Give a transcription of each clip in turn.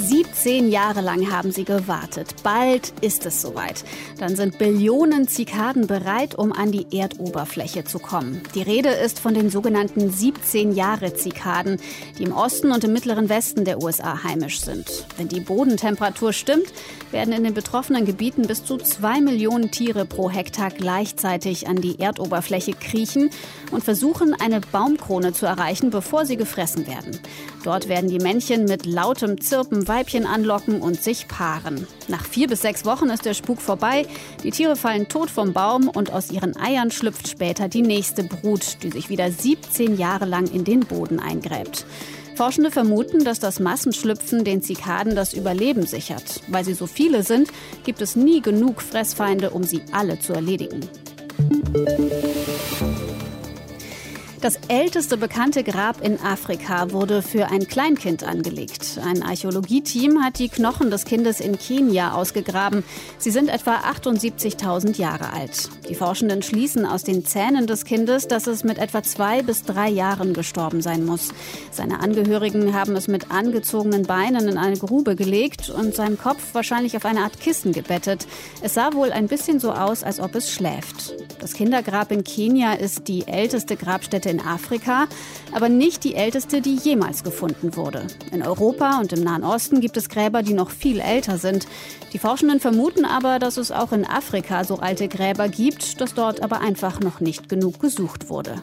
17 Jahre lang haben sie gewartet. Bald ist es soweit. Dann sind Billionen Zikaden bereit, um an die Erdoberfläche zu kommen. Die Rede ist von den sogenannten 17 Jahre Zikaden, die im Osten und im mittleren Westen der USA heimisch sind. Wenn die Bodentemperatur stimmt, werden in den betroffenen Gebieten bis zu zwei Millionen Tiere pro Hektar gleichzeitig an die Erdoberfläche kriechen und versuchen, eine Baumkrone zu erreichen, bevor sie gefressen werden. Dort werden die Männchen mit lautem Zirpen Weibchen anlocken und sich paaren. Nach vier bis sechs Wochen ist der Spuk vorbei. Die Tiere fallen tot vom Baum und aus ihren Eiern schlüpft später die nächste Brut, die sich wieder 17 Jahre lang in den Boden eingräbt. Forschende vermuten, dass das Massenschlüpfen den Zikaden das Überleben sichert. Weil sie so viele sind, gibt es nie genug Fressfeinde, um sie alle zu erledigen. Das älteste bekannte Grab in Afrika wurde für ein Kleinkind angelegt. Ein Archäologieteam hat die Knochen des Kindes in Kenia ausgegraben. Sie sind etwa 78.000 Jahre alt. Die Forschenden schließen aus den Zähnen des Kindes, dass es mit etwa zwei bis drei Jahren gestorben sein muss. Seine Angehörigen haben es mit angezogenen Beinen in eine Grube gelegt und seinen Kopf wahrscheinlich auf eine Art Kissen gebettet. Es sah wohl ein bisschen so aus, als ob es schläft. Das Kindergrab in Kenia ist die älteste Grabstätte in Afrika, aber nicht die älteste, die jemals gefunden wurde. In Europa und im Nahen Osten gibt es Gräber, die noch viel älter sind. Die Forschenden vermuten aber, dass es auch in Afrika so alte Gräber gibt, dass dort aber einfach noch nicht genug gesucht wurde.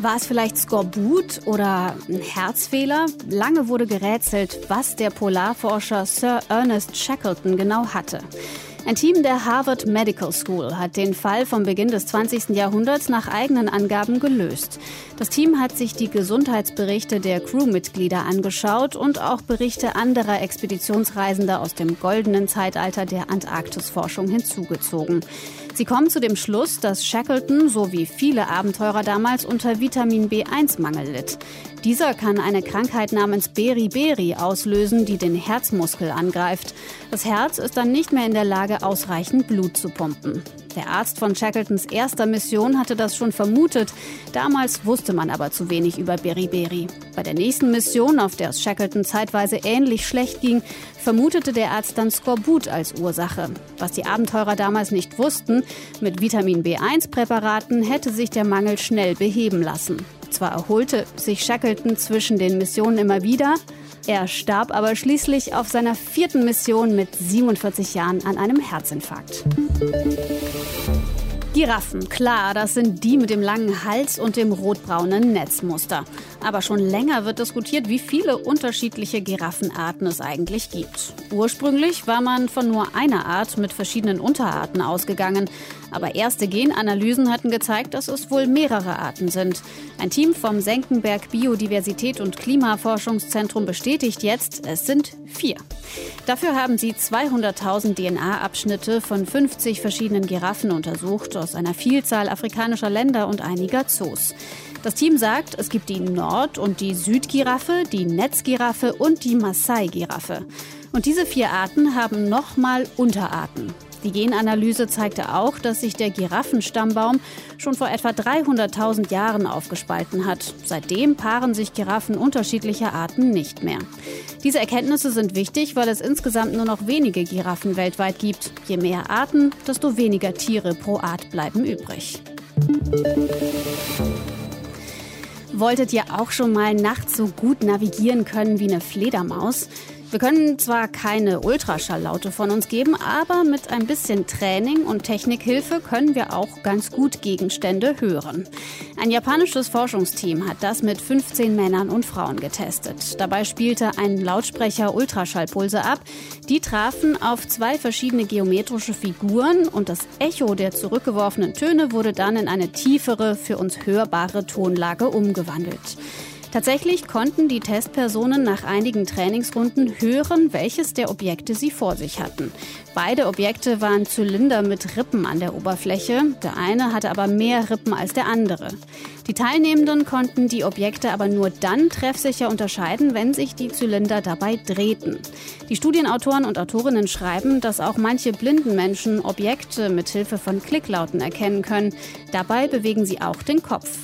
War es vielleicht Skorbut oder ein Herzfehler? Lange wurde gerätselt, was der Polarforscher Sir Ernest Shackleton genau hatte. Ein Team der Harvard Medical School hat den Fall vom Beginn des 20. Jahrhunderts nach eigenen Angaben gelöst. Das Team hat sich die Gesundheitsberichte der Crewmitglieder angeschaut und auch Berichte anderer Expeditionsreisender aus dem goldenen Zeitalter der Antarktisforschung hinzugezogen. Sie kommen zu dem Schluss, dass Shackleton, so wie viele Abenteurer damals, unter Vitamin B1-Mangel litt. Dieser kann eine Krankheit namens Beriberi auslösen, die den Herzmuskel angreift. Das Herz ist dann nicht mehr in der Ausreichend Blut zu pumpen. Der Arzt von Shackletons erster Mission hatte das schon vermutet. Damals wusste man aber zu wenig über Beriberi. Bei der nächsten Mission, auf der es Shackleton zeitweise ähnlich schlecht ging, vermutete der Arzt dann Skorbut als Ursache. Was die Abenteurer damals nicht wussten, mit Vitamin B1-Präparaten hätte sich der Mangel schnell beheben lassen. Zwar erholte sich Shackleton zwischen den Missionen immer wieder, er starb aber schließlich auf seiner vierten Mission mit 47 Jahren an einem Herzinfarkt. Giraffen, klar, das sind die mit dem langen Hals und dem rotbraunen Netzmuster. Aber schon länger wird diskutiert, wie viele unterschiedliche Giraffenarten es eigentlich gibt. Ursprünglich war man von nur einer Art mit verschiedenen Unterarten ausgegangen. Aber erste Genanalysen hatten gezeigt, dass es wohl mehrere Arten sind. Ein Team vom Senckenberg Biodiversität und Klimaforschungszentrum bestätigt jetzt, es sind vier. Dafür haben sie 200.000 DNA-Abschnitte von 50 verschiedenen Giraffen untersucht aus einer Vielzahl afrikanischer Länder und einiger Zoos. Das Team sagt, es gibt die Nord- und die Südgiraffe, die Netzgiraffe und die Maasai-Giraffe. Und diese vier Arten haben nochmal Unterarten. Die Genanalyse zeigte auch, dass sich der Giraffenstammbaum schon vor etwa 300.000 Jahren aufgespalten hat. Seitdem paaren sich Giraffen unterschiedlicher Arten nicht mehr. Diese Erkenntnisse sind wichtig, weil es insgesamt nur noch wenige Giraffen weltweit gibt. Je mehr Arten, desto weniger Tiere pro Art bleiben übrig. Wolltet ihr auch schon mal nachts so gut navigieren können wie eine Fledermaus? Wir können zwar keine Ultraschalllaute von uns geben, aber mit ein bisschen Training und Technikhilfe können wir auch ganz gut Gegenstände hören. Ein japanisches Forschungsteam hat das mit 15 Männern und Frauen getestet. Dabei spielte ein Lautsprecher Ultraschallpulse ab. Die trafen auf zwei verschiedene geometrische Figuren und das Echo der zurückgeworfenen Töne wurde dann in eine tiefere, für uns hörbare Tonlage umgewandelt. Tatsächlich konnten die Testpersonen nach einigen Trainingsrunden hören, welches der Objekte sie vor sich hatten. Beide Objekte waren Zylinder mit Rippen an der Oberfläche. Der eine hatte aber mehr Rippen als der andere. Die Teilnehmenden konnten die Objekte aber nur dann treffsicher unterscheiden, wenn sich die Zylinder dabei drehten. Die Studienautoren und Autorinnen schreiben, dass auch manche blinden Menschen Objekte mit Hilfe von Klicklauten erkennen können. Dabei bewegen sie auch den Kopf.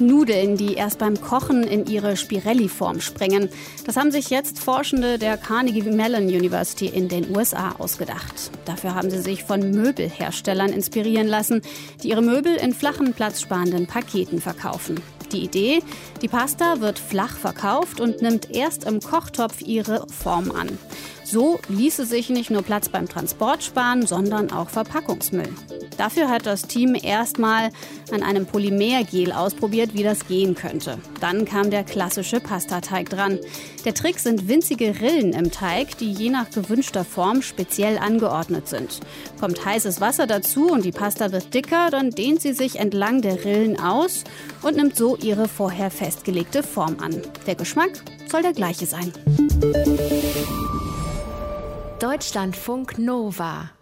Nudeln, die erst beim Kochen in ihre Spirelli-Form springen. Das haben sich jetzt Forschende der Carnegie Mellon University in den USA ausgedacht. Dafür haben sie sich von Möbelherstellern inspirieren lassen, die ihre Möbel in flachen, platzsparenden Paketen verkaufen. Die Idee, die Pasta wird flach verkauft und nimmt erst im Kochtopf ihre Form an. So ließe sich nicht nur Platz beim Transport sparen, sondern auch Verpackungsmüll. Dafür hat das Team erstmal an einem Polymergel ausprobiert, wie das gehen könnte. Dann kam der klassische Pastateig dran. Der Trick sind winzige Rillen im Teig, die je nach gewünschter Form speziell angeordnet sind. Kommt heißes Wasser dazu und die Pasta wird dicker, dann dehnt sie sich entlang der Rillen aus und nimmt so ihre vorher festgelegte Form an. Der Geschmack soll der gleiche sein. Deutschlandfunk Nova